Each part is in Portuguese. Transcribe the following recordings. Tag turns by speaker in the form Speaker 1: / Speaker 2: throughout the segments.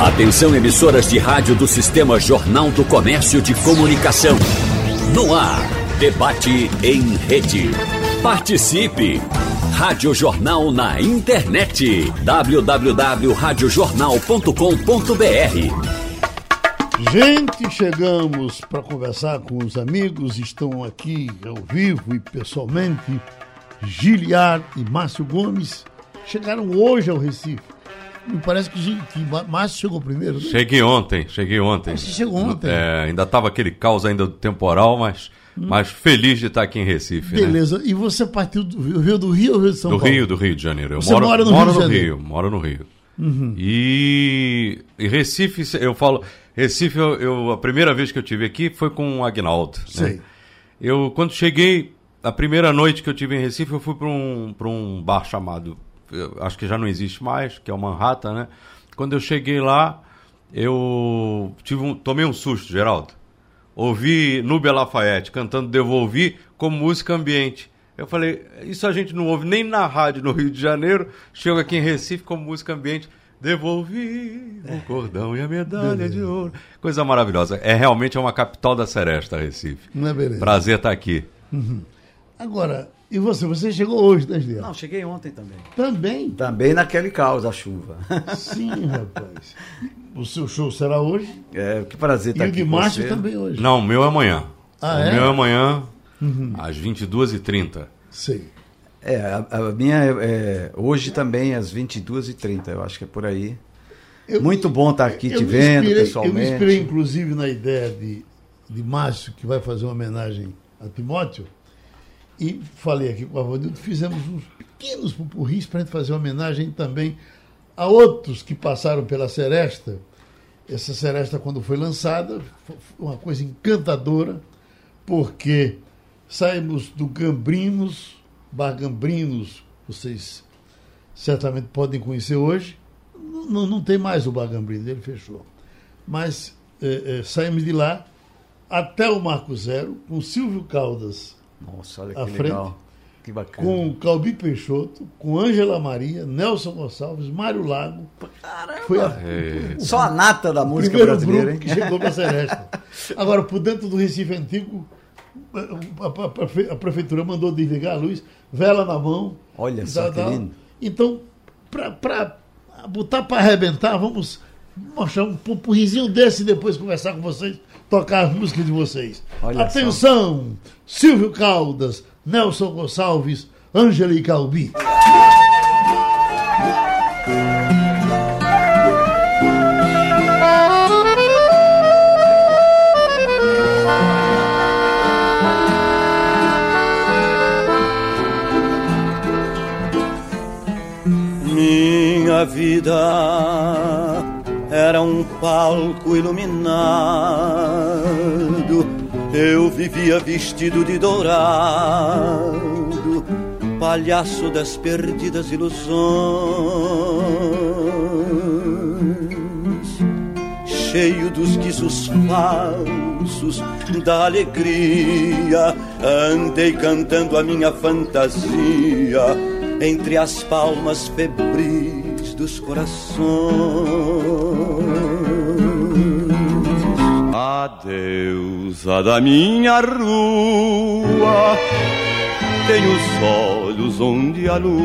Speaker 1: Atenção emissoras de rádio do Sistema Jornal do Comércio de Comunicação. No ar, debate em rede. Participe! Rádio Jornal na internet. www.radiojornal.com.br
Speaker 2: Gente, chegamos para conversar com os amigos, estão aqui ao vivo e pessoalmente, Giliar e Márcio Gomes, chegaram hoje ao Recife. Me parece que, que Márcio chegou primeiro. Né?
Speaker 3: Cheguei ontem, cheguei ontem.
Speaker 2: Você chegou ontem?
Speaker 3: É, ainda estava aquele caos ainda do temporal, mas, hum. mas feliz de estar aqui em Recife. Né?
Speaker 2: Beleza.
Speaker 3: Né?
Speaker 2: E você partiu do Rio, do Rio ou Rio de São
Speaker 3: do
Speaker 2: Paulo?
Speaker 3: Do Rio, do Rio de Janeiro. Eu
Speaker 2: você
Speaker 3: moro,
Speaker 2: mora no
Speaker 3: moro
Speaker 2: Rio
Speaker 3: no Rio, moro no Rio.
Speaker 2: Uhum.
Speaker 3: E, e, Recife, eu falo, Recife, eu, eu, a primeira vez que eu tive aqui foi com o Agnaldo. Né? Eu, quando cheguei, a primeira noite que eu tive em Recife, eu fui para um, um bar chamado, acho que já não existe mais, que é o Manhattan, né? Quando eu cheguei lá, eu tive um, tomei um susto, Geraldo. Ouvi Núbia Lafayette cantando Devolvi com música ambiente. Eu falei, isso a gente não ouve nem na rádio no Rio de Janeiro. Chego aqui em Recife com música ambiente. Devolvi o cordão e a medalha de ouro. Coisa maravilhosa. É realmente é uma capital da Seresta, Recife.
Speaker 2: Não é beleza.
Speaker 3: Prazer estar aqui.
Speaker 2: Uhum. Agora, e você? Você chegou hoje, né, Juliano?
Speaker 4: Não, cheguei ontem também.
Speaker 2: Também?
Speaker 4: Também naquele caos da chuva.
Speaker 2: Sim, rapaz. O seu show será hoje?
Speaker 4: É, que prazer estar
Speaker 2: e
Speaker 4: aqui.
Speaker 2: E o de Márcio também hoje.
Speaker 3: Não, o meu é amanhã.
Speaker 2: Ah,
Speaker 3: o
Speaker 2: é?
Speaker 3: meu é amanhã, uhum. às 22h30.
Speaker 2: Sei.
Speaker 4: É, a, a minha é, é, hoje também às 22h30, eu acho que é por aí. Eu, Muito bom estar aqui te vendo
Speaker 2: inspirei,
Speaker 4: pessoalmente.
Speaker 2: Eu me inspirei, inclusive, na ideia de, de Márcio, que vai fazer uma homenagem a Timóteo. E falei aqui com o Avanildo, fizemos uns pequenos pupurris para a gente fazer homenagem também a outros que passaram pela Seresta. Essa Seresta, quando foi lançada, foi uma coisa encantadora, porque saímos do Gambrinos, Bar Gambrinos, vocês certamente podem conhecer hoje. Não, não tem mais o Bar Gambrinos, ele fechou. Mas é, é, saímos de lá até o Marco Zero, com Silvio Caldas
Speaker 4: nossa, olha
Speaker 2: à
Speaker 4: que
Speaker 2: frente,
Speaker 4: legal. Que bacana.
Speaker 2: com Calbi Peixoto, com Ângela Maria, Nelson Gonçalves, Mário Lago.
Speaker 4: Caramba!
Speaker 2: Foi a,
Speaker 3: É.
Speaker 4: Só a nata da música
Speaker 2: primeiro
Speaker 4: brasileira,
Speaker 2: grupo
Speaker 4: hein?
Speaker 2: que chegou para a Seresta. Agora, por dentro do Recife Antigo, a, a- a prefe- a prefeitura mandou desligar a luz, vela na mão.
Speaker 4: Olha só lindo.
Speaker 2: Então, para botar para arrebentar, vamos mostrar um pupurrizinho desse e depois conversar com vocês, tocar as músicas de vocês.
Speaker 4: Olha
Speaker 2: Atenção! Silvio Caldas, Nelson Gonçalves, Ângela e Calbi.
Speaker 5: Minha vida era um palco iluminado. Eu vivia vestido de dourado, palhaço das perdidas ilusões. Cheio dos guizos falsos da alegria, andei cantando a minha fantasia entre as palmas febris dos corações. A deusa da minha rua tem os olhos onde a lua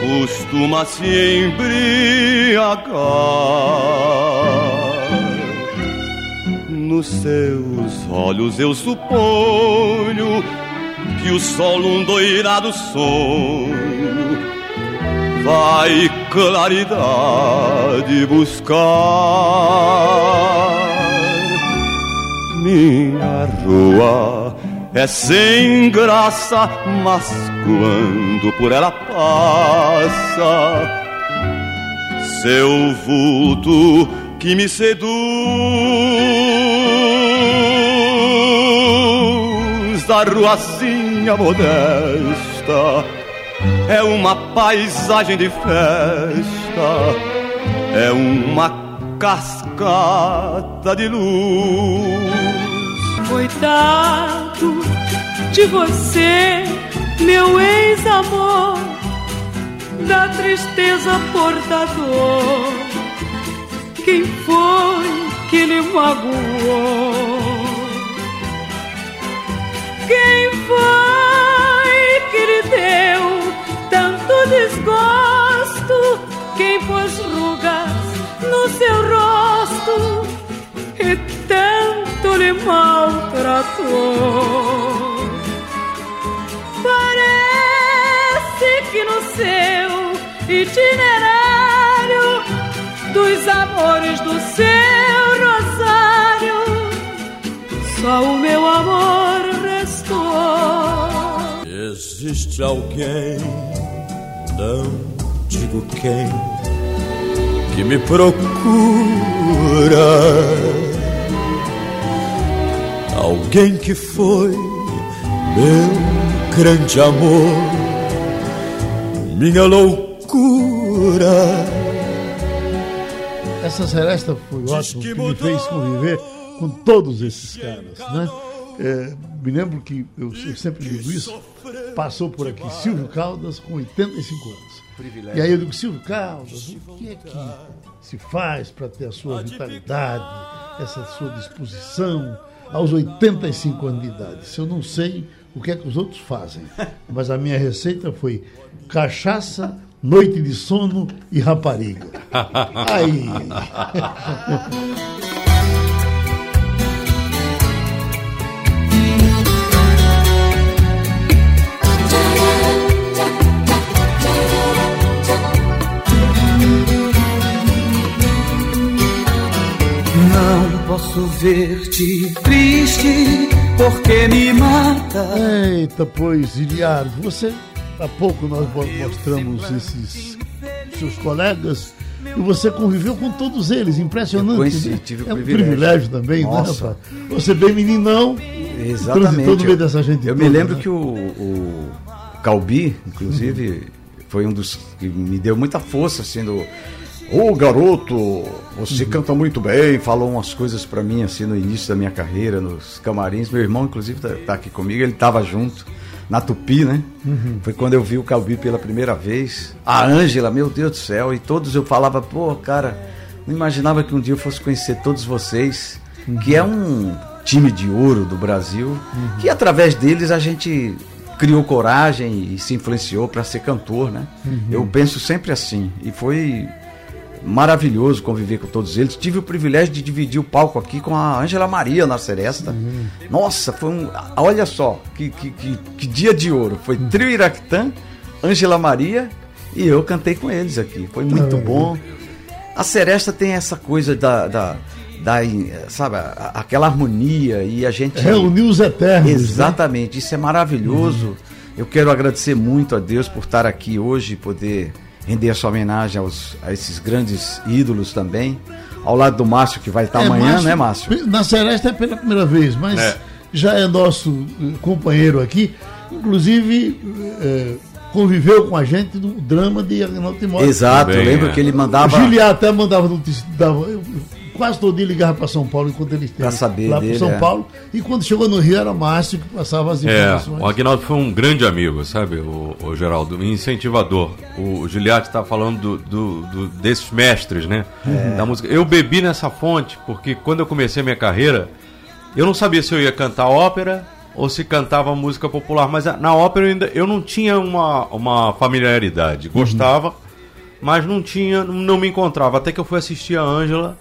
Speaker 5: costuma se embriagar. Nos seus olhos eu suponho que o sol um doirado sonho vai claridade buscar. Minha rua é sem graça, mas quando por ela passa, seu vulto que me seduz da ruazinha modesta é uma paisagem de festa, é uma cascata de luz.
Speaker 6: Coitado de você, meu ex-amor. da tristeza portador. Quem foi que lhe magoou? Quem foi Pôs rugas no seu rosto e tanto lhe maltratou? que no seu itinerário dos amores do seu rosário, só o meu amor restou.
Speaker 7: Existe alguém, não digo quem, que me procura. Alguém que foi meu grande amor minha loucura.
Speaker 2: Essa seresta foi ótima, que me fez conviver com todos esses caras, né? É, me lembro que, eu, eu, sempre digo isso, passou por aqui Silvio Caldas com 85 anos. Privilégio. E aí eu digo, Silvio Caldas, o que é que se faz para ter a sua vitalidade, essa sua disposição aos 85 anos de idade? Se eu não sei o que é que os outros fazem, mas a minha receita foi cachaça, noite de sono e rapariga. Aí.
Speaker 6: posso ver-te triste porque me mata.
Speaker 2: Eita, pois, Iliardo, você Há pouco nós mostramos esses seus colegas e você conviveu com todos eles, impressionante. Eu
Speaker 4: conheci, né? tive
Speaker 2: é um privilégio, também, né, Nossa. né, Você bem meninão,
Speaker 4: Exatamente.
Speaker 2: todo meio dessa gente.
Speaker 4: Eu toda, me lembro né? que o, o Calbi, inclusive, uhum. foi um dos que me deu muita força, sendo assim, Ô garoto, você uhum. canta muito bem, falou umas coisas para mim assim no início da minha carreira, nos camarins. Meu irmão, inclusive, tá, tá aqui comigo, ele tava junto na Tupi, né? Uhum. Foi quando eu vi o Calbi pela primeira vez. A Ângela, meu Deus do céu, e todos eu falava, pô, cara, não imaginava que um dia eu fosse conhecer todos vocês, uhum. que é um time de ouro do Brasil, uhum. que através deles a gente criou coragem e se influenciou para ser cantor, né? Uhum. Eu penso sempre assim, e foi maravilhoso conviver com todos eles. Tive o privilégio de dividir o palco aqui com a Ângela Maria na Seresta. Uhum. Nossa, foi um. Olha só, que, que, que, que dia de ouro. Foi uhum. Trio Iraquitã, Ângela Maria e eu cantei com eles aqui. Foi muito uhum. bom. A Seresta tem essa coisa da. da da, sabe, aquela harmonia e a gente
Speaker 2: reunir os eternos. Né?
Speaker 4: Exatamente, né? isso é maravilhoso. Uhum. Eu quero agradecer muito a Deus por estar aqui hoje, poder render a sua homenagem aos, a esses grandes ídolos também. Ao lado do Márcio, que vai estar é, amanhã, Márcio, né, Márcio?
Speaker 2: Na Celeste é pela primeira vez, mas é. já é nosso eh, companheiro aqui. Inclusive, é, conviveu com a gente no drama de Agnaldo Timóteo.
Speaker 4: Exato, eu lembro é. que ele mandava.
Speaker 2: O Giliar até mandava notícia, dava, quase todo dia ligava para São Paulo enquanto ele esteve
Speaker 4: saber
Speaker 2: lá para São é. Paulo. E quando chegou no Rio era Márcio que passava as
Speaker 3: é, informações. É, o Agnaldo foi um grande amigo, sabe, o, o Geraldo, um incentivador. O, o Giliati está falando do, do, do, desses mestres, né? É. Da música. Eu bebi nessa fonte porque quando eu comecei a minha carreira, eu não sabia se eu ia cantar ópera ou se cantava música popular, mas na ópera eu, ainda, eu não tinha uma, uma familiaridade. Gostava, uhum. mas não tinha, não me encontrava. Até que eu fui assistir a Ângela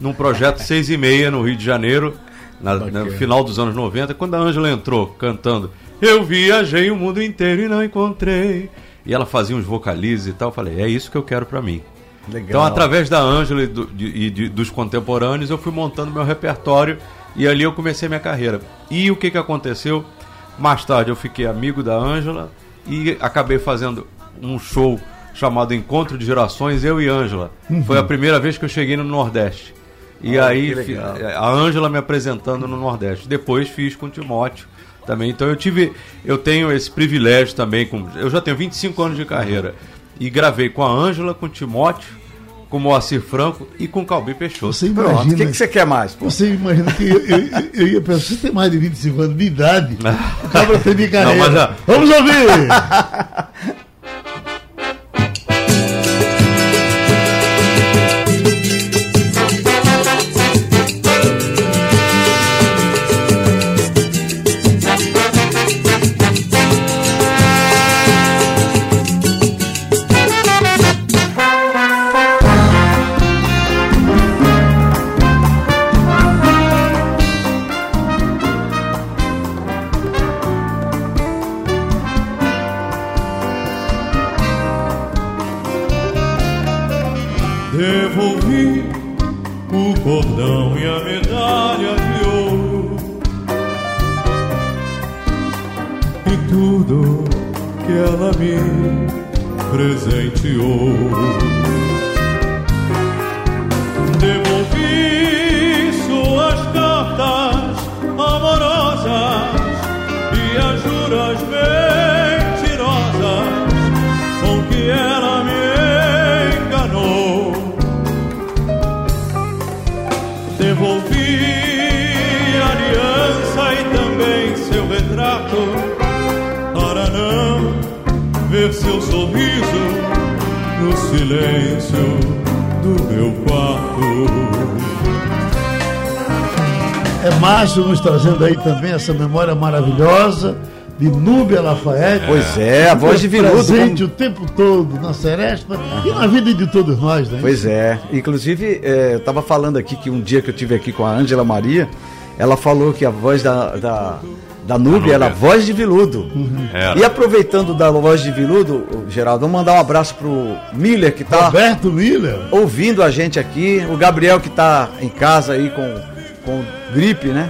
Speaker 3: num projeto seis e meia no Rio de Janeiro, na, no final dos anos 90, quando a Ângela entrou cantando Eu viajei o mundo inteiro e não encontrei. E ela fazia uns vocalizes e tal. Eu falei, é isso que eu quero para mim. Legal. Então, através da Ângela e, do, de, de, dos contemporâneos, eu fui montando meu repertório e ali eu comecei minha carreira. E o que, que aconteceu? Mais tarde eu fiquei amigo da Ângela e acabei fazendo um show chamado Encontro de Gerações, eu e Ângela. Uhum. Foi a primeira vez que eu cheguei no Nordeste. E ah, aí a Ângela me apresentando no Nordeste. Depois fiz com o Timóteo também. Então eu tive, eu tenho esse privilégio também com, eu já tenho 25 anos de carreira e gravei com a Ângela, com o Timóteo, com o Moacir Franco e com o Calbi Peixoto.
Speaker 2: Você imagina,
Speaker 4: o que, que você quer mais?
Speaker 2: Pô? Você imagina que eu, eu, eu ia pensar, você tem mais de 25 anos de idade, o cabra tem de carreira. Não, mas, Vamos ouvir!
Speaker 8: silêncio do meu quarto.
Speaker 2: É Márcio nos trazendo aí também essa memória maravilhosa de Núbia Lafayette.
Speaker 4: Pois é, a voz de Viludo.
Speaker 2: Presente o tempo todo na Seresta e na vida de todos nós, né?
Speaker 4: Pois é. Inclusive, é, eu estava falando aqui que um dia que eu tive aqui com a Ângela Maria, ela falou que a voz da, da, da Núbia era a voz de Viludo.
Speaker 3: Era.
Speaker 4: E aproveitando da voz de Viludo, Geraldo, vamos mandar um abraço pro Miller, que tá
Speaker 2: Roberto Miller.
Speaker 4: ouvindo a gente aqui, o Gabriel que tá em casa aí com, com gripe, né?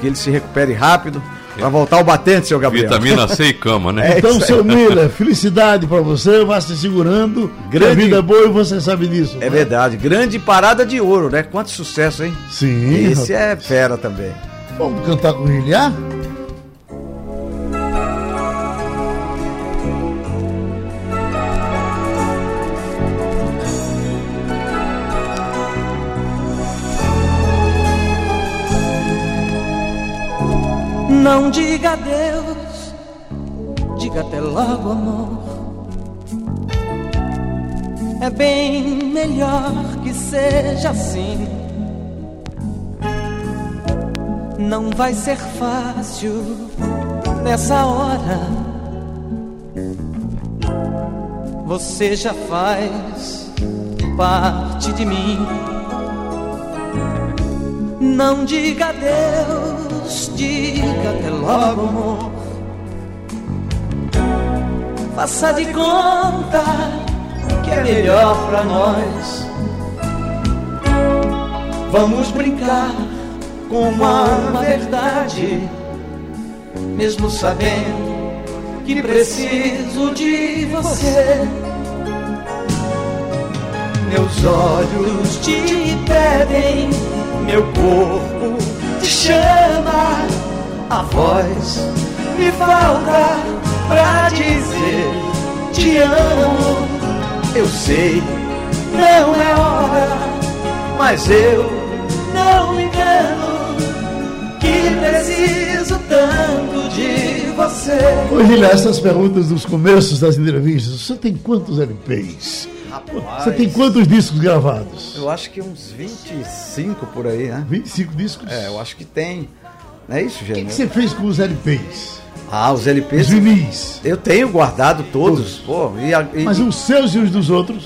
Speaker 4: Que ele se recupere rápido. Pra voltar ao batente, seu Gabriel.
Speaker 3: Vitamina C e cama, né?
Speaker 4: É
Speaker 2: Então, seu Miller, felicidade pra você, vá se segurando.
Speaker 4: Grande-
Speaker 2: Que a vida é boa e você sabe disso.
Speaker 4: É
Speaker 2: né?
Speaker 4: verdade. Grande parada de ouro, né? Quanto sucesso, hein?
Speaker 2: Sim.
Speaker 4: Esse é fera também.
Speaker 2: Vamos cantar com Giliar?
Speaker 9: Não diga adeus, diga até logo, amor. É bem melhor que seja assim. Não vai ser fácil nessa hora. Você já faz parte de mim. Não diga adeus, diga até logo, amor. Faça de conta que é melhor pra nós. Vamos brincar com uma verdade, mesmo sabendo que preciso de você. Meus olhos te pedem, meu corpo te chama, a voz me falta pra dizer te amo. Eu sei, não é hora, mas eu não me engano que preciso tanto de você.
Speaker 2: Ô, Giliar, essas perguntas dos começos das entrevistas. Você tem quantos LPs? Você tem quantos discos gravados?
Speaker 4: Eu acho que uns 25 por aí, né?
Speaker 2: 25 discos?
Speaker 4: É, eu acho que tem. Não é isso,
Speaker 2: O que,
Speaker 4: gente?
Speaker 2: que você fez com os LPs?
Speaker 4: Ah, os
Speaker 2: Os
Speaker 4: LPs.
Speaker 2: vinis?
Speaker 4: Eu tenho guardado todos. Pô, e, e-
Speaker 2: Mas os seus e os dos outros?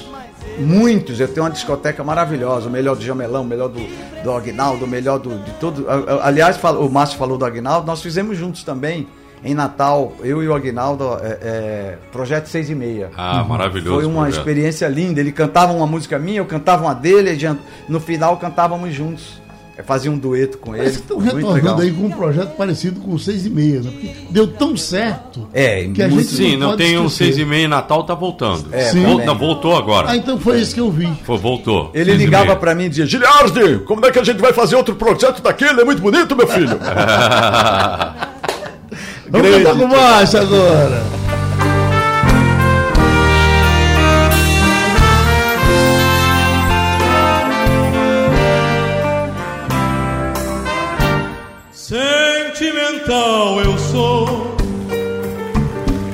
Speaker 4: Muitos. Eu tenho uma discoteca maravilhosa. O melhor do Jamelão, o melhor do, do Agnaldo, o melhor do, de todo. Aliás, o Márcio falou do Agnaldo. Nós fizemos juntos também, em Natal, eu e o Agnaldo, é, é, Projeto 6 e meia.
Speaker 3: Ah, maravilhoso.
Speaker 4: Foi uma
Speaker 3: projeto.
Speaker 4: experiência linda. Ele cantava uma música minha, eu cantava uma dele, no final cantávamos juntos. Eu fazia um dueto com ele.
Speaker 2: Mas estão
Speaker 4: Muito legal.
Speaker 2: retornando aí com um projeto parecido com o 6 e meia, né? Porque deu tão certo
Speaker 4: É,
Speaker 2: que a gente
Speaker 3: Sim, não
Speaker 2: pode
Speaker 3: tem um
Speaker 2: esquecer.
Speaker 3: seis e meio em Natal, tá voltando.
Speaker 4: É,
Speaker 2: Sim.
Speaker 3: Vol- não, voltou agora.
Speaker 2: Ah, então foi isso que eu vi.
Speaker 3: Foi, voltou.
Speaker 4: Ele ligava pra mim e dizia: Giliardi, como é que a gente vai fazer outro projeto daquele? É muito bonito, meu filho.
Speaker 2: Vamos cantar com baixo agora.
Speaker 8: Sentimental eu sou,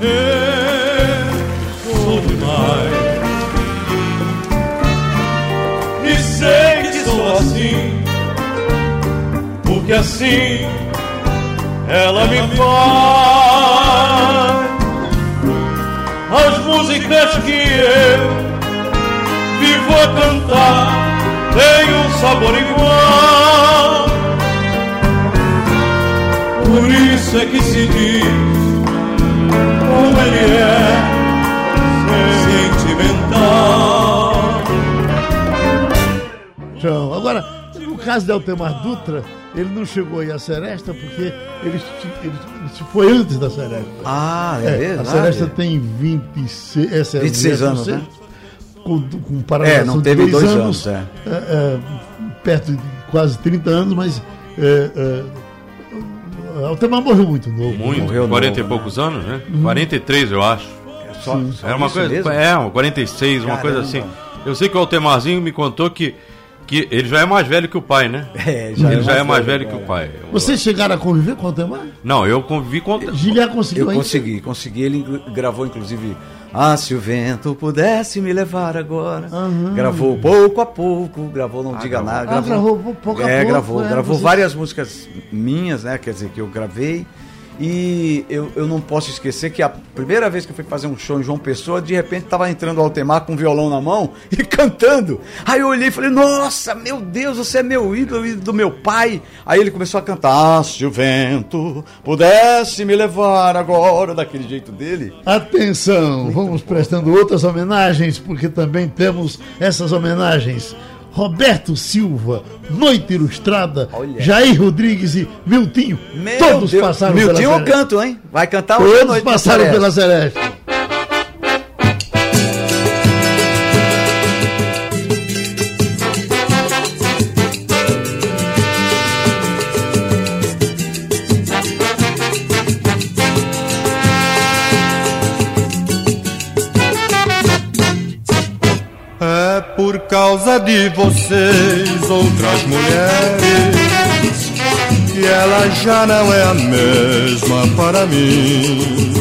Speaker 8: eu sou demais. E sei que sou assim, porque assim ela me faz. As músicas que eu vivo a cantar têm um sabor igual. Por isso é que se diz como ele é sentimental.
Speaker 2: Agora, no caso de Altemar Dutra, ele não chegou aí à Seresta porque ele, ele, ele foi antes da Seresta.
Speaker 4: Ah, é, é verdade.
Speaker 2: A Seresta tem 26, essa é
Speaker 4: 26 anos, né?
Speaker 2: Com, com
Speaker 4: é, não teve dois anos, anos é.
Speaker 2: É, é. perto de quase 30 anos, mas é, é, Altemar morreu muito novo.
Speaker 3: Muito, morreu 40 novo, e poucos né? anos, né? Uhum. 43, eu acho. É só, só Era uma coisa, mesmo? é, 46, Caramba. uma coisa assim. Eu sei que o Altemarzinho me contou que que ele já é mais velho que o pai, né?
Speaker 4: É, já
Speaker 3: ele é já é mais velho, velho que o pai.
Speaker 2: Vocês chegaram a conviver com o Altemar?
Speaker 3: Não, eu convivi com o
Speaker 2: Giliar conseguiu
Speaker 4: Eu consegui, consegui. Ele gravou, inclusive, Ah, se o vento pudesse me levar agora. Uhum. Gravou pouco a pouco, gravou Não ah, Diga gravou. Nada.
Speaker 2: Ah, gravou, gravou pouco a
Speaker 4: é,
Speaker 2: pouco.
Speaker 4: Gravou, é, gravou você... várias músicas minhas, né? Quer dizer, que eu gravei. E eu, eu não posso esquecer que a primeira vez que eu fui fazer um show em João Pessoa, de repente estava entrando o Altemar com um violão na mão e cantando. Aí eu olhei e falei, nossa, meu Deus, você é meu ídolo, ídolo do meu pai. Aí ele começou a cantar, ah, se o vento pudesse me levar agora, daquele jeito dele.
Speaker 2: Atenção, Muito vamos bom. prestando outras homenagens, porque também temos essas homenagens. Roberto Silva, Noite Ilustrada, Olha. Jair Rodrigues e Miltinho. Meu todos Deus. passaram
Speaker 4: Miltinho pela Miltinho eu canto, hein? Vai cantar
Speaker 2: hoje Todos noite passaram pela Celeste.
Speaker 10: Causa de vocês, outras mulheres, que ela já não é a mesma para mim.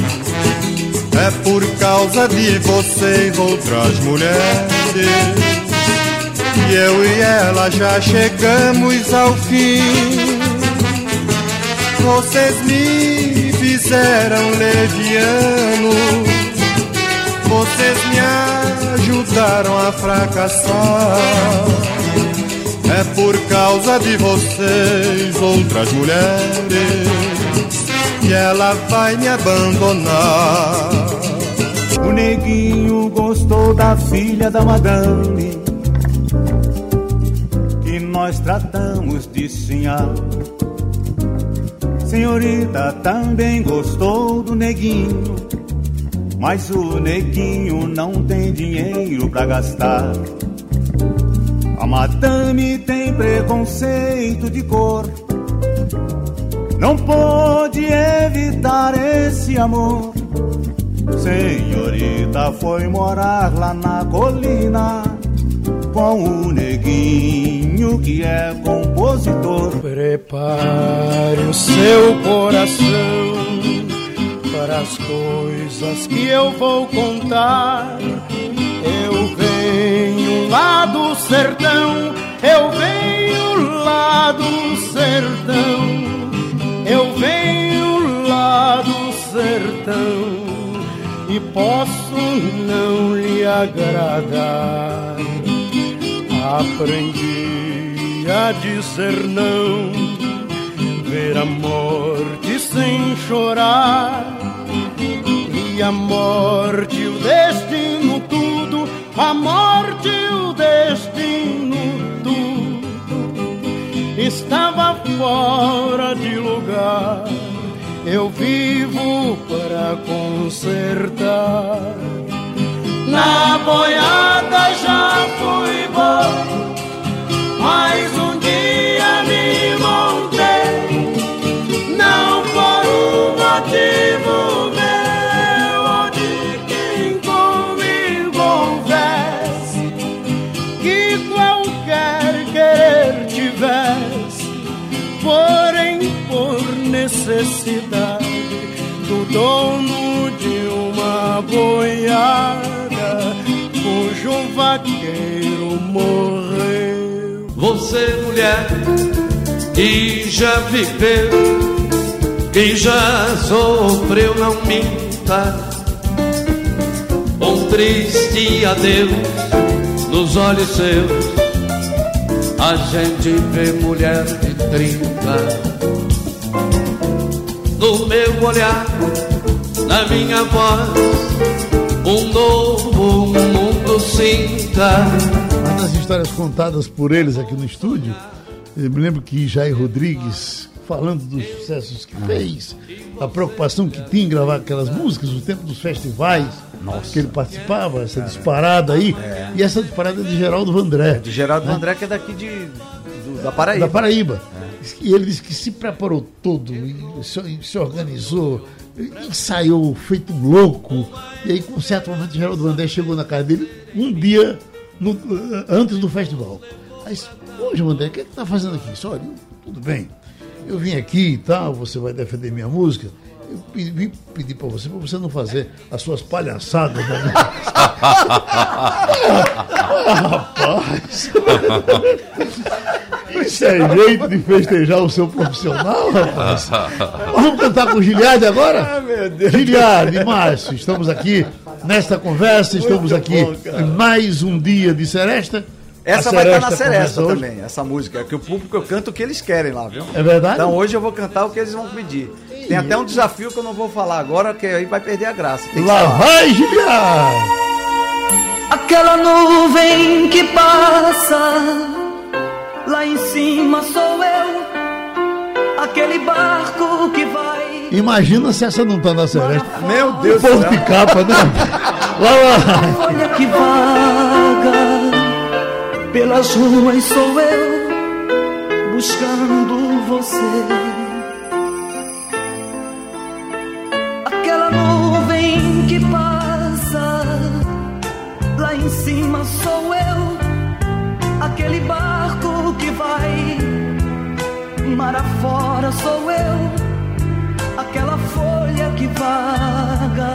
Speaker 10: É por causa de vocês, outras mulheres, que eu e ela já chegamos ao fim. Vocês me fizeram leviano, vocês me ajudaram a fracassar. É por causa de vocês, outras mulheres, que ela vai me abandonar.
Speaker 11: O neguinho gostou da filha da madame, que nós tratamos de sinhá. Senhorita também gostou do neguinho mas o neguinho não tem dinheiro pra gastar. A madame tem preconceito de cor. Não pode evitar esse amor. Senhorita foi morar lá na colina com o neguinho que é compositor.
Speaker 12: Prepare o seu coração para as coisas que eu vou contar. Eu venho lá do sertão, eu venho lá do sertão, eu venho lá do sertão e posso não lhe agradar. Aprendi a dizer não, ver a morte sem chorar e a morte, o destino, tudo, a morte, o destino, tudo, estava fora de lugar. Eu vivo para consertar. Na boiada já fui bom, mas um necessidade do dono de uma boiada cujo vaqueiro morreu.
Speaker 13: Você, mulher, que já viveu, que já sofreu, não minta. Um triste adeus nos olhos seus. A gente vê mulher de trinta no meu olhar, na minha voz, um novo mundo sinta.
Speaker 2: nas histórias contadas por eles aqui no estúdio, eu me lembro que Jair Rodrigues, falando dos sucessos que fez, a preocupação que tinha em gravar aquelas músicas, o tempo dos festivais Nossa. que ele participava, essa disparada aí, é. e essa disparada de Geraldo Vandré. É
Speaker 4: de Geraldo né? Vandré, que é daqui de, do, da Paraíba.
Speaker 2: Da Paraíba. É. E ele disse que se preparou todo, se, se organizou, ensaiou feito um louco. E aí, com um certo momento, Geraldo Vandré chegou na casa dele um dia no, antes do festival. Aí, hoje, Vandré, o que é que tá fazendo aqui? Olha, tudo bem. Eu vim aqui e tal, você vai defender minha música. Eu vim pedir para você, para você não fazer as suas palhaçadas. Né? rapaz! Isso é jeito de festejar o seu profissional, rapaz. Vamos cantar com o Giliardi agora? Ah, meu Deus. Giliardi, Márcio, estamos aqui nesta conversa, estamos aqui em mais um dia de Seresta.
Speaker 4: Essa vai estar na Seresta também, essa música. Que o público eu canto o que eles querem lá, viu?
Speaker 2: É verdade?
Speaker 4: Então hoje eu vou cantar o que eles vão pedir. Tem até um desafio que eu não vou falar agora, que aí vai perder a graça.
Speaker 2: Lá vai, Giliardi!
Speaker 9: Aquela nuvem que passa Lá em cima sou eu, aquele barco que vai.
Speaker 2: Imagina se essa não tá na Celeste.
Speaker 4: Meu Deus
Speaker 2: do céu. de capa, né?
Speaker 9: lá, lá. Olha que vaga, pelas ruas sou eu, buscando você. Aquela nuvem que passa, lá em cima sou eu, aquele barco mar afora sou eu, aquela folha que vaga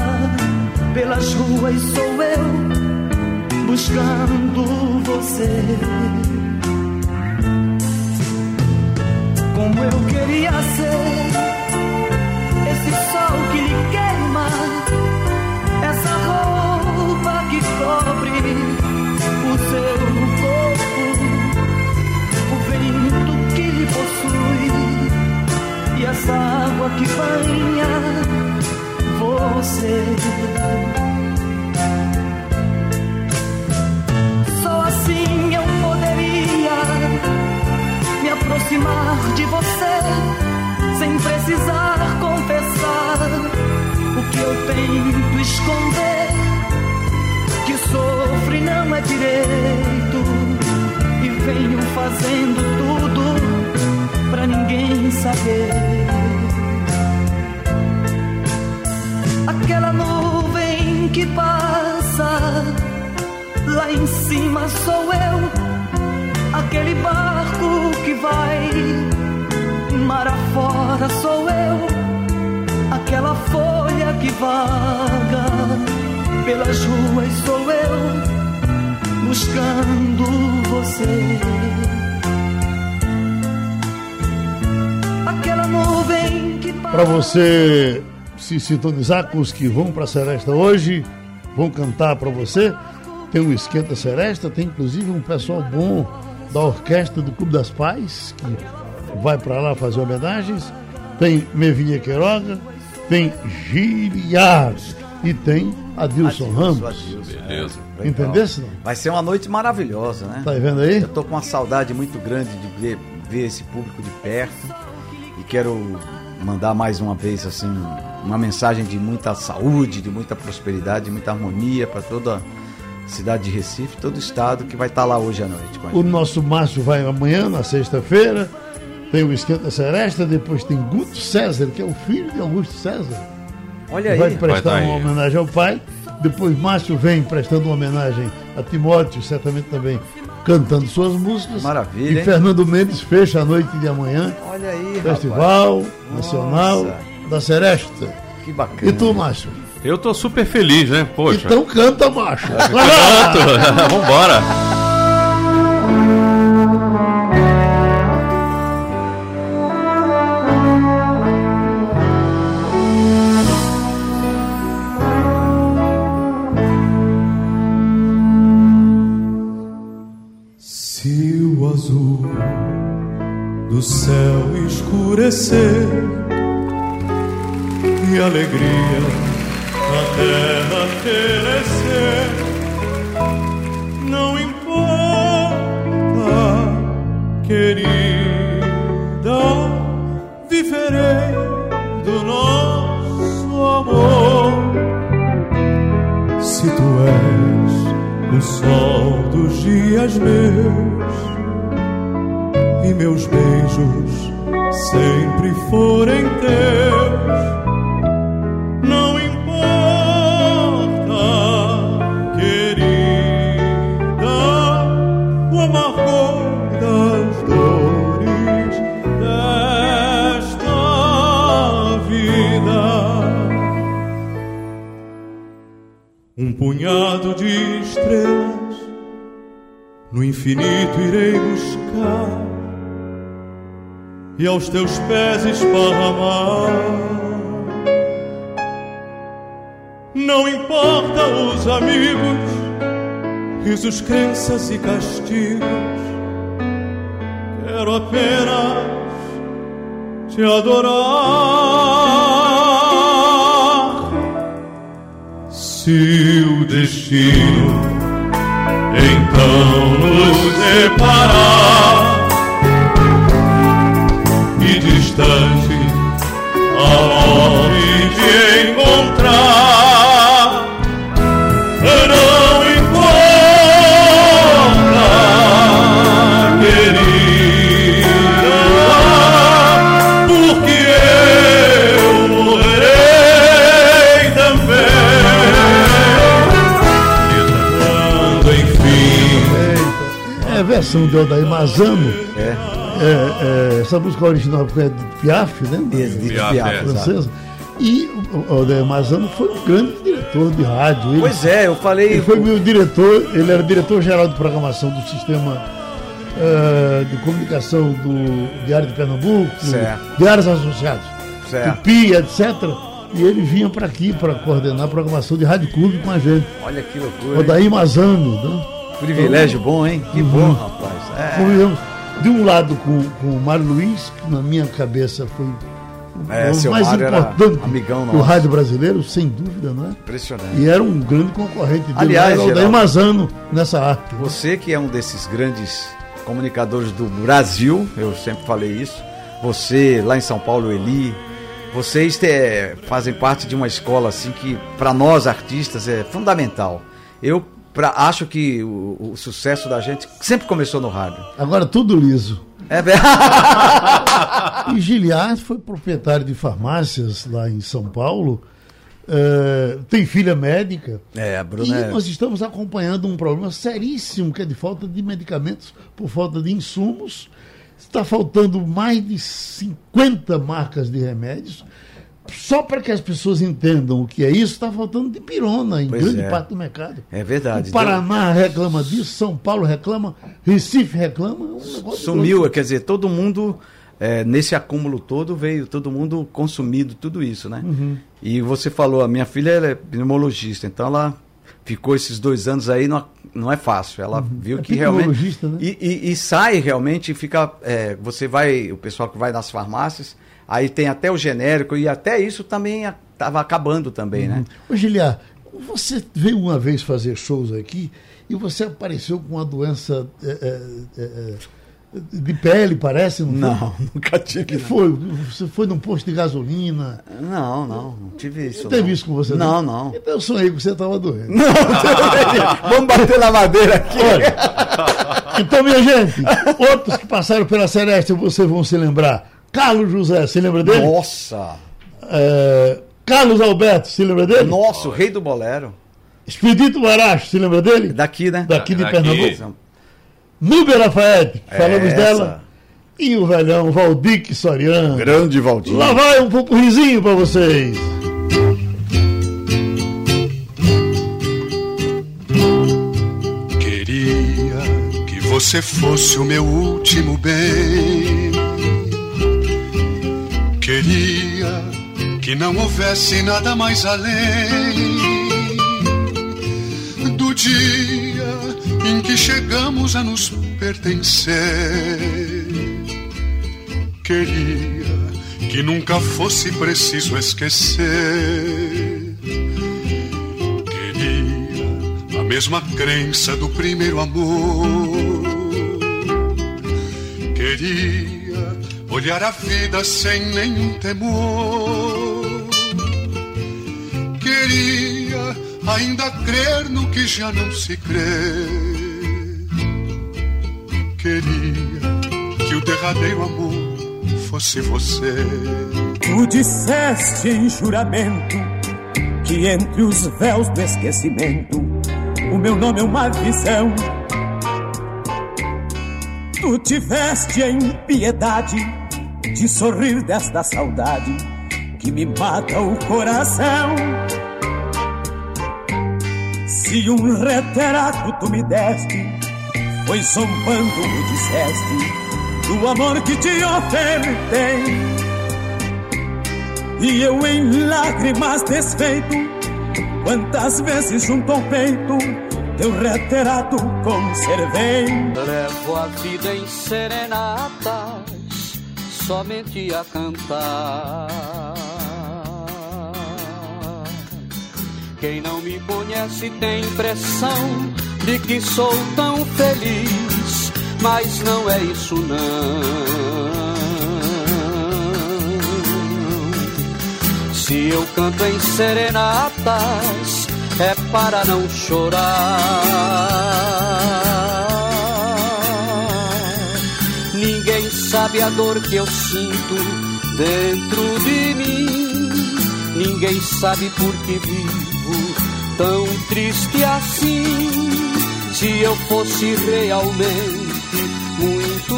Speaker 9: pelas ruas sou eu, buscando você. Como eu queria ser essa água que banha você. Só assim eu poderia me aproximar de você sem precisar confessar o que eu tento esconder. Que sofre não é direito e venho fazendo tudo pra ninguém saber. Aquela nuvem que passa, lá em cima sou eu. Aquele barco que vai mar afora sou eu. Aquela folha que vaga pelas ruas sou eu, buscando você.
Speaker 2: Para você se sintonizar com os que vão para a Seresta hoje, vão cantar para você. Tem o Esquenta Seresta, tem inclusive um pessoal bom da orquestra do Clube das Pais, que vai para lá fazer homenagens. Tem Mevinha Queiroga, tem Giliard e tem Adilson, Adilson Ramos. Adilson. Beleza.
Speaker 4: Entendesse? Vai ser uma noite maravilhosa, né?
Speaker 2: Tá vendo aí?
Speaker 4: Eu tô com uma saudade muito grande de ver, ver esse público de perto e quero mandar mais uma vez assim uma mensagem de muita saúde, de muita prosperidade, de muita harmonia para toda a cidade de Recife, todo o estado que vai estar tá lá hoje à noite.
Speaker 2: o nosso Márcio vai amanhã, na sexta-feira. Tem o Esquenta Seresta, depois tem Guto César, que é o filho de Augusto César.
Speaker 4: Olha aí.
Speaker 2: Vai prestar vai uma homenagem ao pai. Depois Márcio vem prestando uma homenagem a Timóteo, certamente também cantando suas músicas.
Speaker 4: Maravilha.
Speaker 2: E Fernando Mendes fecha a noite de amanhã.
Speaker 4: Olha aí,
Speaker 2: Festival rapaz. Nacional Nossa. Da Seresta.
Speaker 4: Que bacana.
Speaker 2: E tu, Márcio?
Speaker 3: Eu tô super feliz, né? Poxa.
Speaker 2: Então canta, macho.
Speaker 3: Canto. Vambora.
Speaker 8: céu escurecer alegria na terra felecer. Não importa, querida, viverei do nosso amor. Se tu és o sol dos dias meus e meus beijos sempre forem teus Um punhado de estrelas no infinito irei buscar e aos teus pés esparramar. Não importa os amigos, risos, crenças e castigos, quero apenas te adorar. Se o destino. Então nos separar e distante aonde te encontrar
Speaker 2: versão de Odair Mazano.
Speaker 4: É.
Speaker 2: É, é, essa música original é de Piaf, né?
Speaker 4: Edith
Speaker 3: Piaf,
Speaker 4: Piaf, exato.
Speaker 2: francesa. E o Odair Mazano foi um grande diretor de rádio. Ele,
Speaker 4: Pois é, eu falei.
Speaker 2: ele foi meu diretor, ele era diretor-geral de programação do sistema eh, de comunicação do Diário de Pernambuco,
Speaker 4: Certo.
Speaker 2: Diários Associados,
Speaker 4: Certo.
Speaker 2: Tupi, etc. E ele vinha para aqui para coordenar a programação de Rádio Clube com a gente.
Speaker 4: Olha que loucura.
Speaker 2: Odair Mazano, né?
Speaker 4: Privilégio bom, hein? Que bom, rapaz. É.
Speaker 2: De um lado com, com o Mário Luiz, que na minha cabeça foi o
Speaker 4: É, seu
Speaker 2: mais
Speaker 4: Mário
Speaker 2: importante
Speaker 4: amigão
Speaker 2: do
Speaker 4: nosso.
Speaker 2: rádio brasileiro, sem dúvida, não é?
Speaker 4: Impressionante.
Speaker 2: E era um grande concorrente dele,
Speaker 4: Aliás,
Speaker 2: o Odair
Speaker 4: Geraldo,
Speaker 2: Mazano nessa arte.
Speaker 4: Você que é um desses grandes comunicadores do Brasil, eu sempre falei isso. Você lá em São Paulo, Eli, vocês te- fazem parte de uma escola assim que para nós artistas é fundamental. Eu pra, acho que o, o sucesso da gente sempre começou no rádio.
Speaker 2: Agora tudo liso.
Speaker 4: É verdade.
Speaker 2: E Giliard foi proprietário de farmácias lá em São Paulo. eh, tem filha médica.
Speaker 4: É, a
Speaker 2: E
Speaker 4: Bruna é-
Speaker 2: nós estamos acompanhando um problema seríssimo que é de falta de medicamentos por falta de insumos. Está faltando mais de 50 marcas de remédios. Só para que as pessoas entendam o que é isso, está faltando de pirona em
Speaker 4: Pois
Speaker 2: grande
Speaker 4: é.
Speaker 2: parte do mercado.
Speaker 4: É verdade.
Speaker 2: O Paraná reclama disso, São Paulo reclama, Recife reclama. é um
Speaker 4: Sumiu,
Speaker 2: doido.
Speaker 4: quer dizer, todo mundo, é, nesse acúmulo todo, veio todo mundo consumido tudo isso, né?
Speaker 2: Uhum.
Speaker 4: E você falou, a minha filha é pneumologista, então ela ficou esses dois anos aí, não, não é fácil. Ela viu
Speaker 2: É
Speaker 4: que realmente.
Speaker 2: pneumologista, né?
Speaker 4: E, e- e sai realmente, e fica. é, você vai, o pessoal que vai nas farmácias, aí tem até o genérico, e até isso também estava acabando também, né?
Speaker 2: Ô, Giliar, você veio uma vez fazer shows aqui e você apareceu com uma doença é, é, é, é, de pele, parece, não?
Speaker 4: Não, nunca tive.
Speaker 2: que foi? Você foi num posto de gasolina?
Speaker 4: Não, não, não tive isso.
Speaker 2: Não teve
Speaker 4: não.
Speaker 2: isso com você?
Speaker 4: Não, não.
Speaker 2: Então eu sonhei que você estava doente.
Speaker 4: Vamos bater na madeira aqui.
Speaker 2: Olha, então, minha gente, outros que passaram pela Celeste, vocês vão se lembrar. Carlos José, se lembra dele?
Speaker 4: Nossa!
Speaker 2: É, Carlos Alberto, se lembra dele?
Speaker 4: Nossa, o rei do bolero.
Speaker 2: Expedito Baracho, se lembra dele?
Speaker 4: Daqui, né?
Speaker 2: Daqui de
Speaker 3: Daqui.
Speaker 2: Pernambuco. Núbia Lafayette, falamos
Speaker 4: Essa.
Speaker 2: dela. E o velhão Valdir Soriano.
Speaker 4: Grande Valdir.
Speaker 2: Lá vai um pupurrizinho pra vocês.
Speaker 8: Queria que você fosse o meu último bem. Queria que não houvesse nada mais além do dia em que chegamos a nos pertencer. Queria que nunca fosse preciso esquecer. Queria a mesma crença do primeiro amor. Queria olhar a vida sem nenhum temor. Queria ainda crer no que já não se crê. Queria que o derradeiro amor fosse você.
Speaker 14: Tu disseste em juramento que entre os véus do esquecimento o meu nome é uma visão. Tu tiveste a impiedade de sorrir desta saudade que me mata o coração. Se um retrato tu me deste, foi zombando me disseste do amor que te ofertei. E eu em lágrimas desfeito, quantas vezes junto ao peito teu retrato conservei.
Speaker 13: Levo a vida em serenatas, somente a cantar. Quem não me conhece tem impressão de que sou tão feliz, mas não é isso não. Se eu canto em serenatas, é para não chorar. Ninguém sabe a dor que eu sinto dentro de mim. Ninguém sabe por que vivo tão triste assim. Se eu fosse realmente muito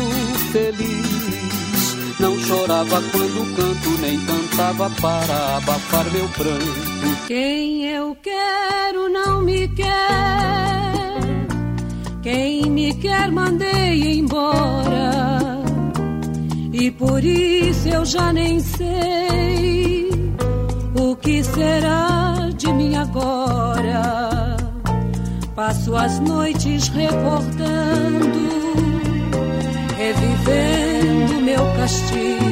Speaker 13: feliz, não chorava quando canto, nem cantava para abafar meu pranto.
Speaker 6: Quem eu quero não me quer, quem me quer mandei embora, e por isso eu já nem sei o que será de mim agora. Passo as noites recordando, revivendo meu castigo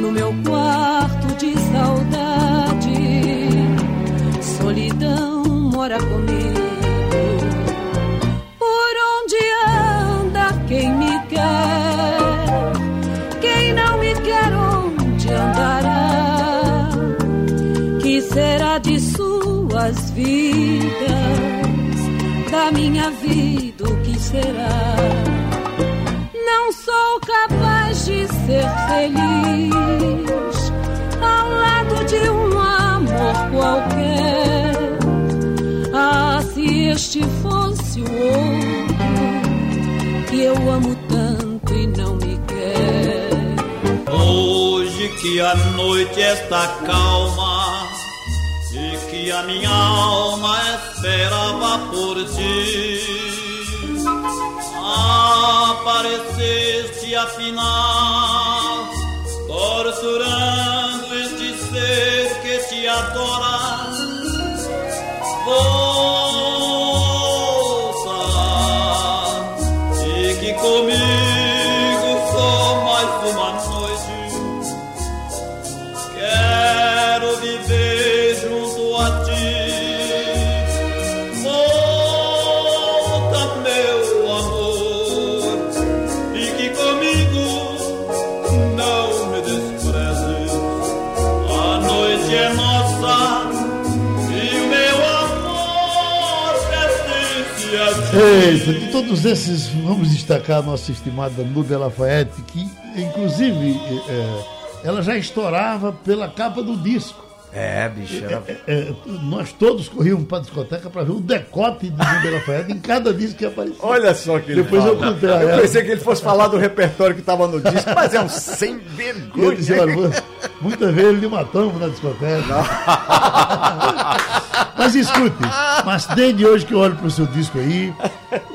Speaker 6: no meu quarto de saudade. Solidão mora comigo. Suas vidas? Da minha vida, o que será? Não sou capaz de ser feliz ao lado de um amor qualquer. Ah, se este fosse o outro que eu amo tanto e não me quer.
Speaker 15: Hoje que a noite está calma que a minha alma esperava por ti apareceste afinal, torturando
Speaker 2: Todos esses, vamos destacar a nossa estimada Nubia Lafayette, que inclusive é, ela já estourava pela capa do disco.
Speaker 4: É, bicho, era...
Speaker 2: É, é, nós todos corríamos para a discoteca para ver o decote de Nubia Lafayette em cada disco que aparecia.
Speaker 4: Olha só que
Speaker 2: Depois eu contei
Speaker 4: Eu pensei que ele fosse falar do repertório que estava no disco, mas é um sem vergonha.
Speaker 2: disse, muitas vezes ele matamos na discoteca. mas escute, mas desde hoje que eu olho para o seu disco aí,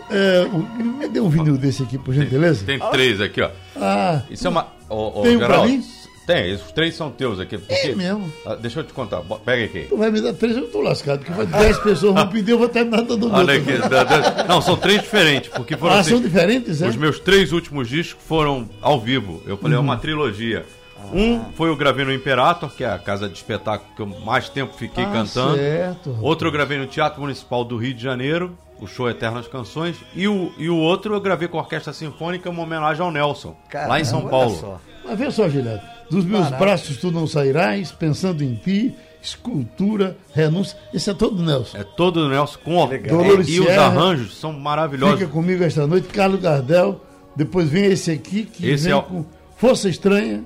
Speaker 2: é, me dê um vinil desse aqui, por gentileza.
Speaker 3: Tem três aqui, ó.
Speaker 2: Ah,
Speaker 3: Isso é uma. Ô, ô,
Speaker 2: Tem um pra mim?
Speaker 3: Tem, os três são teus aqui. porque-
Speaker 2: É mesmo?
Speaker 3: Ah, deixa eu te contar, bo- pega aqui.
Speaker 2: tu vai me dar três, eu tô lascado, porque vai 10 pessoas vão pedir, eu vou terminar dando
Speaker 3: Olha
Speaker 2: outro.
Speaker 3: aqui. da- da- não, são três diferentes, porque foram
Speaker 2: Ah,
Speaker 3: assim,
Speaker 2: são diferentes, é?
Speaker 3: Os meus três últimos discos foram ao vivo. Eu falei, é uma trilogia. Um foi eu gravei no Imperator, que é a casa de espetáculo que eu mais tempo fiquei
Speaker 2: Ah,
Speaker 3: cantando.
Speaker 2: certo, rapaz.
Speaker 3: Outro eu gravei no Teatro Municipal do Rio de Janeiro, o show Eternas Canções. E o, e o outro eu gravei com a Orquestra Sinfônica, uma homenagem ao Nelson, lá em São
Speaker 4: olha
Speaker 3: Paulo.
Speaker 4: só.
Speaker 2: Mas vê só, Gilberto, dos meus braços tu não sairás, pensando em ti, escultura, renúncia, esse é todo Nelson.
Speaker 3: É todo o Nelson com
Speaker 2: Dolores
Speaker 3: e, e os arranjos são maravilhosos.
Speaker 2: Fica comigo esta noite, Carlos Gardel, Depois vem esse aqui, que
Speaker 3: Esse
Speaker 2: vem
Speaker 3: é o-
Speaker 2: com Força Estranha,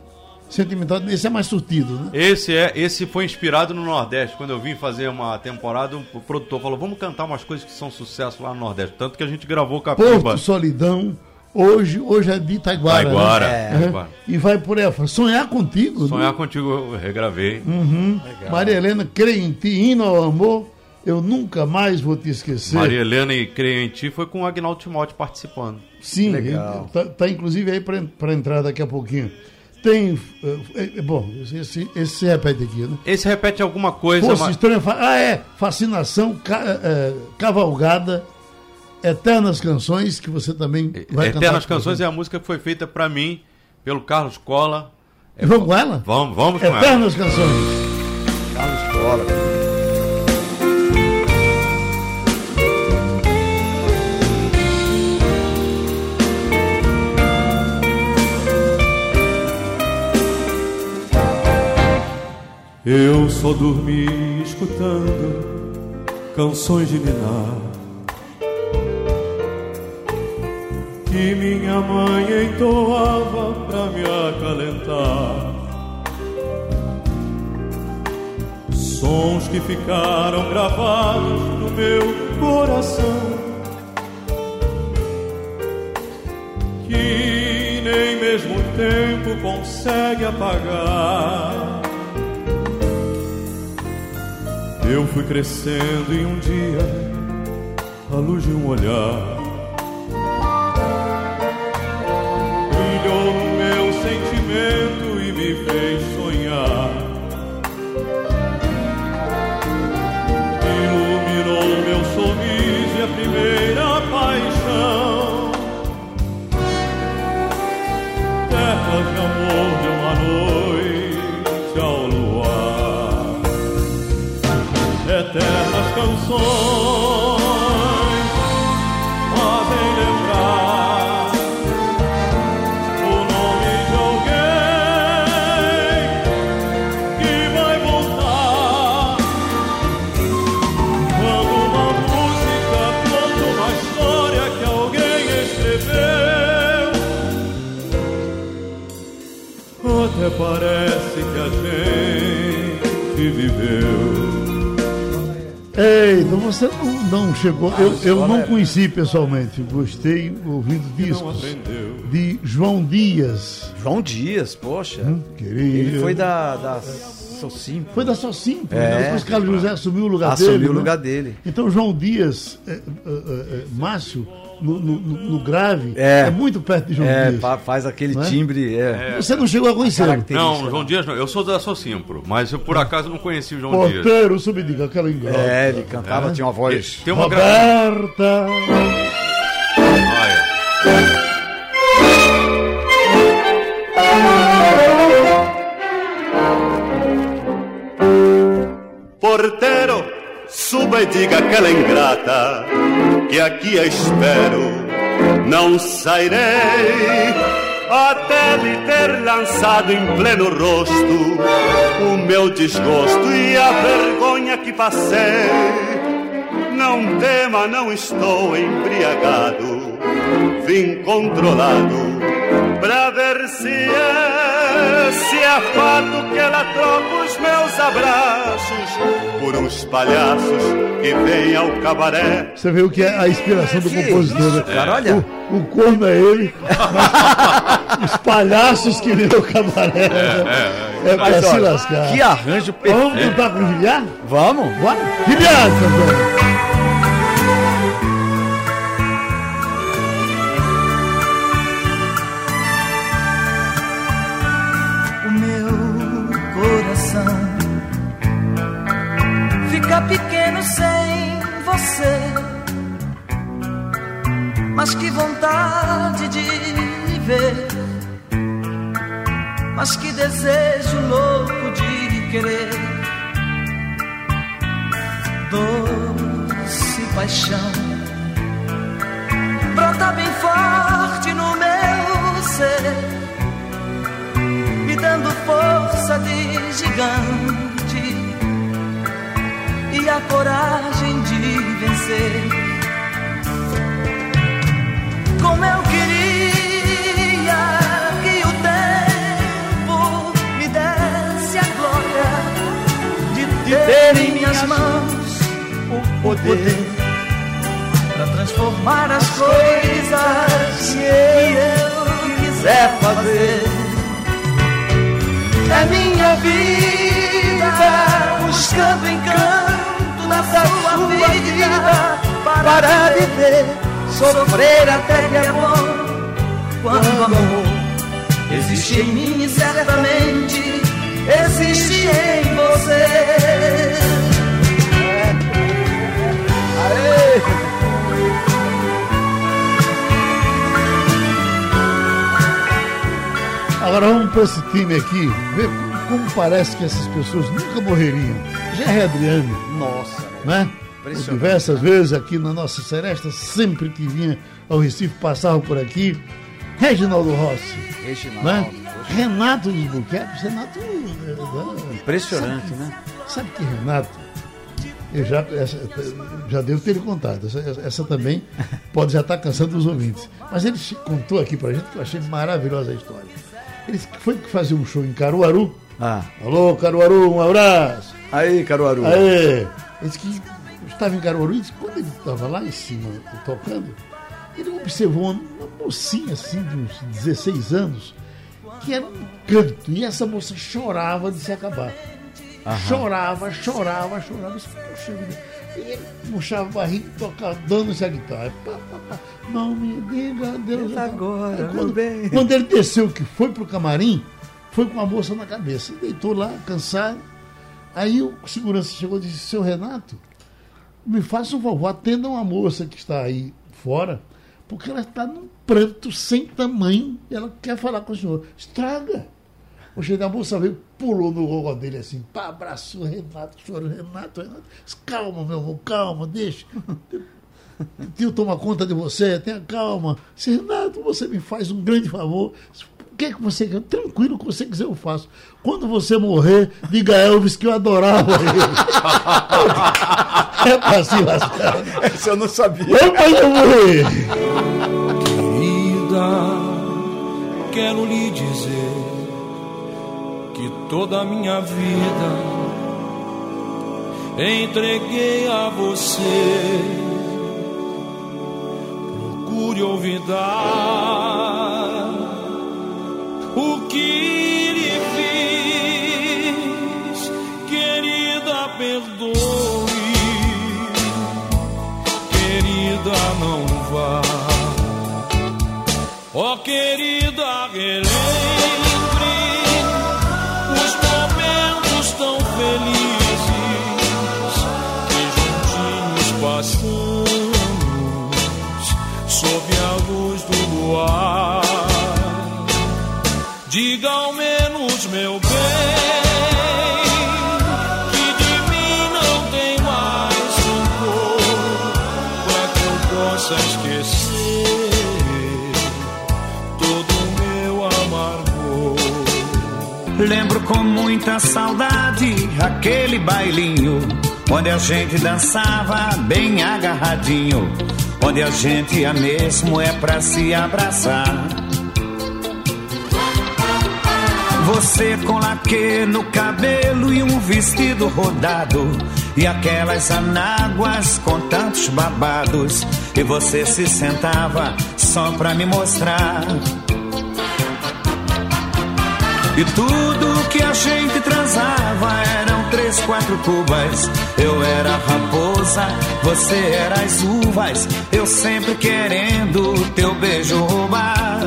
Speaker 2: Sentimental. Esse é mais surtido, né?
Speaker 3: Esse é, esse foi inspirado no Nordeste. Quando eu vim fazer uma temporada, o produtor falou: "Vamos cantar umas coisas que são sucesso lá no Nordeste". Tanto que a gente gravou Capiba.
Speaker 2: Porto Solidão, hoje, hoje é de Itaiguara.
Speaker 3: Taiguara,
Speaker 2: né?
Speaker 3: é. Taiguara.
Speaker 2: E vai por aí, sonhar contigo.
Speaker 3: Sonhar
Speaker 2: né?
Speaker 3: contigo eu regravei.
Speaker 2: Uhum. Maria Helena, creio em ti, hino ao amor, eu nunca mais vou te esquecer.
Speaker 3: Maria Helena e Creio em Ti foi com o Agnaldo Timóteo participando.
Speaker 2: Sim,
Speaker 4: Legal.
Speaker 2: tá, tá inclusive aí para entrar daqui a pouquinho. Tem. eh, eh, bom, esse, esse se repete aqui, né?
Speaker 3: Esse repete alguma coisa,
Speaker 2: Força
Speaker 3: mas
Speaker 2: Estranha. fa- Ah, é. Fascinação, ca- eh, Cavalgada, Eternas Canções, que você também vai.
Speaker 3: Eternas
Speaker 2: a
Speaker 3: Canções é a música que foi feita pra mim pelo Carlos Cola. É,
Speaker 2: Vamos com ela?
Speaker 3: Vamos, vamos com ela.
Speaker 2: Eternas Canções.
Speaker 4: Carlos Cola.
Speaker 8: Eu só dormi escutando canções de Ninar que minha mãe entoava pra me acalentar. Sons que ficaram gravados no meu coração. Que nem mesmo o tempo consegue apagar. Eu fui crescendo e um dia, a luz de um olhar brilhou no meu sentimento e me fez sonhar. Canções fazem lembrar o nome de alguém que vai voltar. Quando uma música conta uma história que alguém escreveu, até parece que a gente viveu.
Speaker 2: Então você não, não chegou. Eu, eu não conheci pessoalmente. Gostei ouvindo discos de João Dias.
Speaker 4: João Dias, poxa.
Speaker 2: querido.
Speaker 4: Ele foi da, da Socim.
Speaker 2: Foi da Socim,
Speaker 4: É.
Speaker 2: né? depois Carlos José assumiu o lugar
Speaker 4: Assumiu
Speaker 2: dele.
Speaker 4: o
Speaker 2: né?
Speaker 4: lugar dele.
Speaker 2: Então João Dias, é, é, é, é, Márcio, no, no- no- grave,
Speaker 4: É.
Speaker 2: é. muito perto de João
Speaker 4: É,
Speaker 2: Dias.
Speaker 4: fa- faz aquele
Speaker 2: Não é?
Speaker 4: timbre. É.
Speaker 2: Você não chegou a conhecer.
Speaker 3: Não, João Dias não. Eu sou da Socimpro, mas eu por acaso não conheci o João Dias.
Speaker 2: Porteiro, subdiga aquela ingrata.
Speaker 4: É, ele cantava, tinha uma voz.
Speaker 3: Tem uma.
Speaker 2: Roberta.
Speaker 10: Porteiro, suba e diga àquela ingrata que aqui a espero, não sairei até lhe ter lançado em pleno rosto o meu desgosto e a vergonha que passei. Não tema, não estou embriagado, vim controlado pra ver se é, se é fato que ela troca os meus abraços por uns palhaços que vêm ao cabaré.
Speaker 2: Você vê o que é a inspiração do compositor. né?
Speaker 4: cara, olha.
Speaker 2: O, o corno é ele, os palhaços que vêm ao cabaré. É, pra
Speaker 4: Mas,
Speaker 2: se
Speaker 4: olha,
Speaker 2: lascar.
Speaker 4: que arranjo
Speaker 2: Vamos
Speaker 4: perfeito.
Speaker 2: cantar com o?
Speaker 4: Vamos?
Speaker 2: Bora? Giliar,
Speaker 9: Mas que vontade de ver, mas que desejo louco de querer. Doce paixão brota bem forte no meu ser me dando força de gigante e a coragem de vencer. Mãos o poder para transformar as coisas que eu quiser fazer. É minha vida buscando encanto na sua vida para viver, sofrer até que é bom. Quando amor existe em mim, certamente existe em você. Aê!
Speaker 2: Agora vamos para esse time aqui, ver como parece que essas pessoas nunca morreriam. Gerry Adriano.
Speaker 4: Nossa.
Speaker 2: Né? Diversas vezes aqui na nossa seresta, sempre que vinha ao Recife, passava por aqui. Reginaldo Rossi.
Speaker 4: Reginaldo.
Speaker 2: Né? Renato dos Buquetes. Renato.
Speaker 4: Impressionante,
Speaker 2: sabe,
Speaker 4: né?
Speaker 2: Sabe que Renato. Eu já, essa, já devo ter lhe contado. Essa, essa também pode já estar cansando os ouvintes. Mas ele contou aqui pra gente que eu achei maravilhosa a história. Ele foi fazer um show em Caruaru.
Speaker 4: Ah.
Speaker 2: Alô, Caruaru, um abraço.
Speaker 4: Aí, Caruaru.
Speaker 2: Aí. Ele disse que estava em Caruaru e disse, quando ele estava lá em cima tocando, ele observou uma, uma mocinha assim de uns 16 anos, que era um canto, e essa moça chorava de se acabar. Aham. Chorava, chorava, chorava. Disse, Poxa vida. E ele puxava a barriga e tocava, dando-se a guitarra. Pá, pá, pá. Não me diga, Deus.
Speaker 4: Agora,
Speaker 2: Aí,
Speaker 4: meu bem.
Speaker 2: quando ele desceu, que foi pro camarim, foi com a moça na cabeça. Deitou lá, cansado. Aí o segurança chegou e disse: Seu Renato, me faça um favor, atenda uma moça que está aí fora, porque ela está num pranto sem tamanho ela quer falar com o senhor. Estraga. O chefe da moça veio, pulou no gogó dele assim, pá, abraçou o Renato, chorou, Renato, Renato. Calma, meu amor, calma, deixa. Tio toma conta de você, tenha calma. Renato, você me faz um grande favor. O que é que você quer? Tranquilo, o que você quiser eu faço. Quando você morrer, diga a Elvis que eu adorava ele. é pra se lascar.
Speaker 4: Essa eu não sabia.
Speaker 2: Eu pai eu morrer.
Speaker 14: Querida, quero lhe dizer que toda a minha vida entreguei a você. Procure olvidar que lhe fiz, querida, perdoe, querida, não vá. Ó oh, querida,
Speaker 16: saudade aquele bailinho onde a gente dançava bem agarradinho, onde a gente ia mesmo é pra se abraçar. Você com laque no cabelo e um vestido rodado. E aquelas anáguas com tantos babados. E você se sentava só pra me mostrar. E tudo que a gente transava eram três, quatro cubas. Eu era raposa, você era as uvas. Eu sempre querendo teu beijo roubar.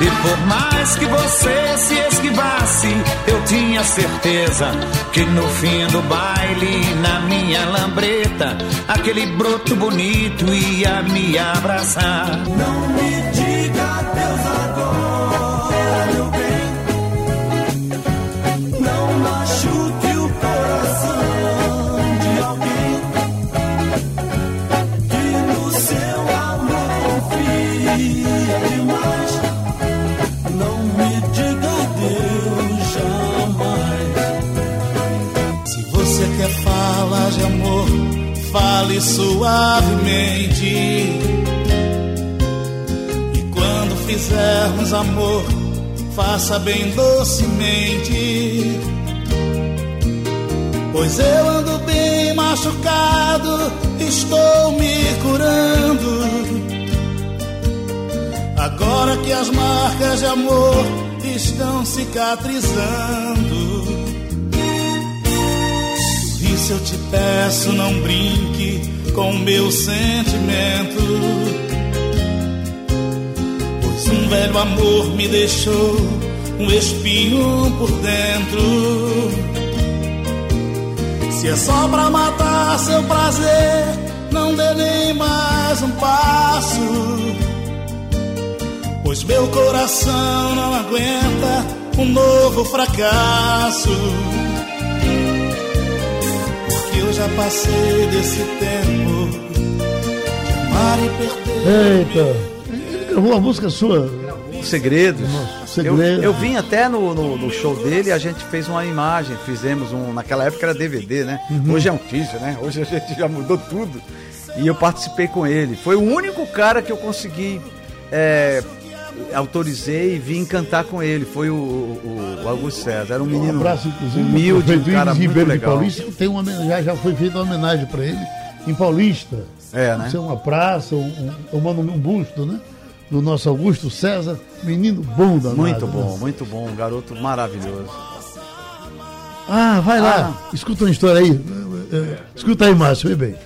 Speaker 16: E por mais que você se esquivasse, eu tinha certeza que no fim do baile, na minha lambreta, aquele broto bonito ia me abraçar.
Speaker 9: Não me diga fale suavemente. E quando fizermos amor, faça bem docemente.
Speaker 17: Pois eu ando bem machucado, estou me curando. Agora que as marcas de amor estão cicatrizando. Isso eu te peço, não brinque com meu sentimento. Pois um velho amor me deixou um espinho por dentro. Se é só pra matar seu prazer, não dê nem mais um passo. Pois meu coração não aguenta um novo fracasso. Já passei desse tempo de amar e perder.
Speaker 2: Eita, ele gravou uma música sua.
Speaker 4: Segredos.
Speaker 2: Segredos.
Speaker 4: Eu, eu vim até no, no, no show dele e a gente fez uma imagem, fizemos um. Naquela época era DVD, né?
Speaker 2: Uhum.
Speaker 4: Hoje é um teaser, né? Hoje a gente já mudou tudo. E eu participei com ele. Foi o único cara que eu consegui. é, autorizei e vim cantar com ele. Foi o, o, o Augusto César. Era um menino
Speaker 2: Um abraço, inclusive,
Speaker 4: humilde, um cara muito
Speaker 2: Ribeiro de
Speaker 4: legal.
Speaker 2: Paulista. Tem uma, já, já foi feita uma homenagem para ele em Paulista.
Speaker 4: É, né?
Speaker 2: Isso é uma praça, um, um, um, busto, né? Do nosso Augusto César, menino bom da
Speaker 4: Muito bom, muito bom. Um garoto maravilhoso.
Speaker 2: Ah, vai lá, escuta uma história aí. Eh, eh, Escuta aí, Márcio, vem bem.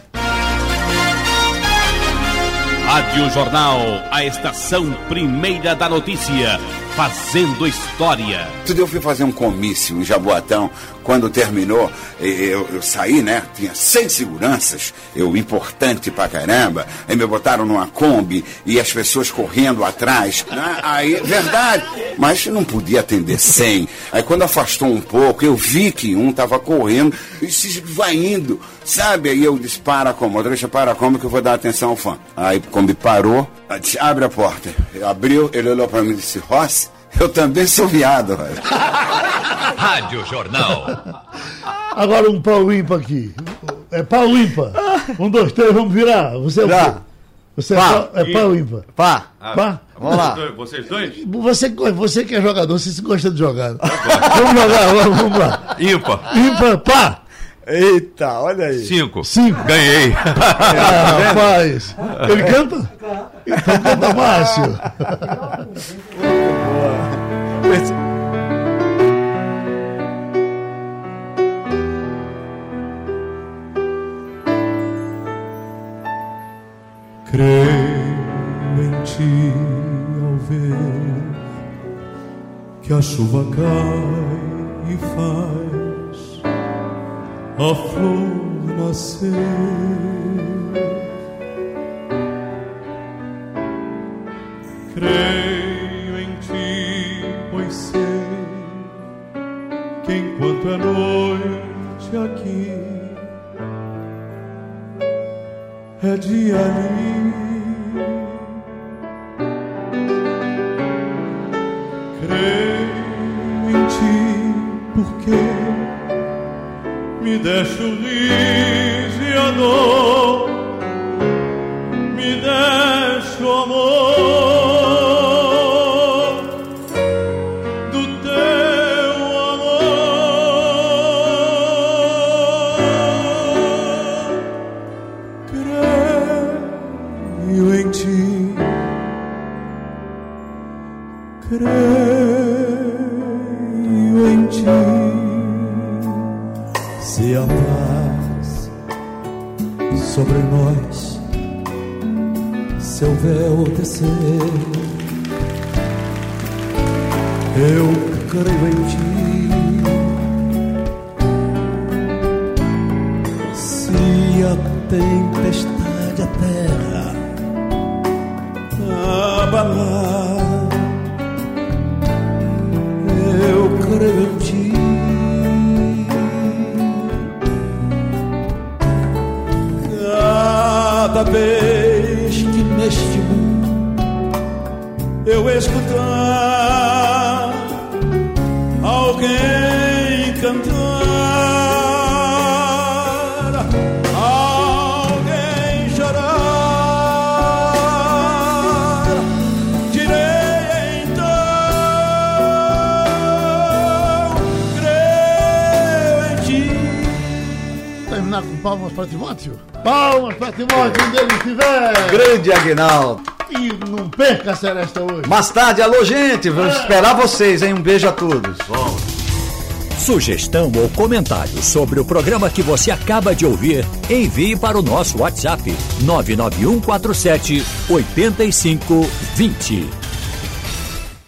Speaker 18: Rádio Jornal, a estação primeira da notícia, fazendo história.
Speaker 19: Outro eu fui fazer um comício em Jaboatão. Quando terminou, eu, eu saí, né? Tinha seis seguranças, eu importante pra caramba. Aí me botaram numa Kombi e as pessoas correndo atrás. né? Aí, verdade, mas não podia atender 100. Aí quando afastou um pouco, eu vi que um tava correndo e se vai indo, sabe? Aí eu disse, para como, motorista, para como que eu vou dar atenção ao fã. Aí a Kombi parou, disse, abre a porta. Abriu, ele olhou pra mim e disse, Rossi, eu também sou viado, velho.
Speaker 1: Rádio Jornal.
Speaker 2: Agora um pau ímpar aqui. É pau ímpar. Um, dois, três, vamos virar. Você é o quê?
Speaker 4: Já.
Speaker 2: Você é
Speaker 4: Pá.
Speaker 2: pau, é pau ímpar.
Speaker 4: Pá.
Speaker 2: Pá?
Speaker 4: Vamos lá.
Speaker 3: Vocês dois?
Speaker 2: Você, você que é jogador, você se gosta de jogar. vamos jogar, vamos, vamos lá.
Speaker 3: Ímpar.
Speaker 2: Ímpar, pá!
Speaker 4: Eita, olha aí.
Speaker 3: Cinco.
Speaker 2: Cinco.
Speaker 3: Ganhei.
Speaker 2: Ah, rapaz. Ele canta? Então canta Márcio.
Speaker 8: Creio em ti ao ver que a chuva cai e faz a flor nascer. Creio em ti, pois sei que enquanto é noite aqui é dia ali. Creio em ti porque me deixa o riso e a dor, me deixa o amor Creio em ti. Se a paz sobre nós seu véu descer, eu creio em ti.
Speaker 2: Estiver!
Speaker 4: Grande Aguinaldo!
Speaker 2: E não perca a seresta hoje.
Speaker 4: Mais tarde, alô, gente! Vamos é. esperar vocês, hein? Um beijo a todos.
Speaker 1: Bom. Sugestão ou comentário sobre o programa que você acaba de ouvir, envie para o nosso WhatsApp 99147 8520.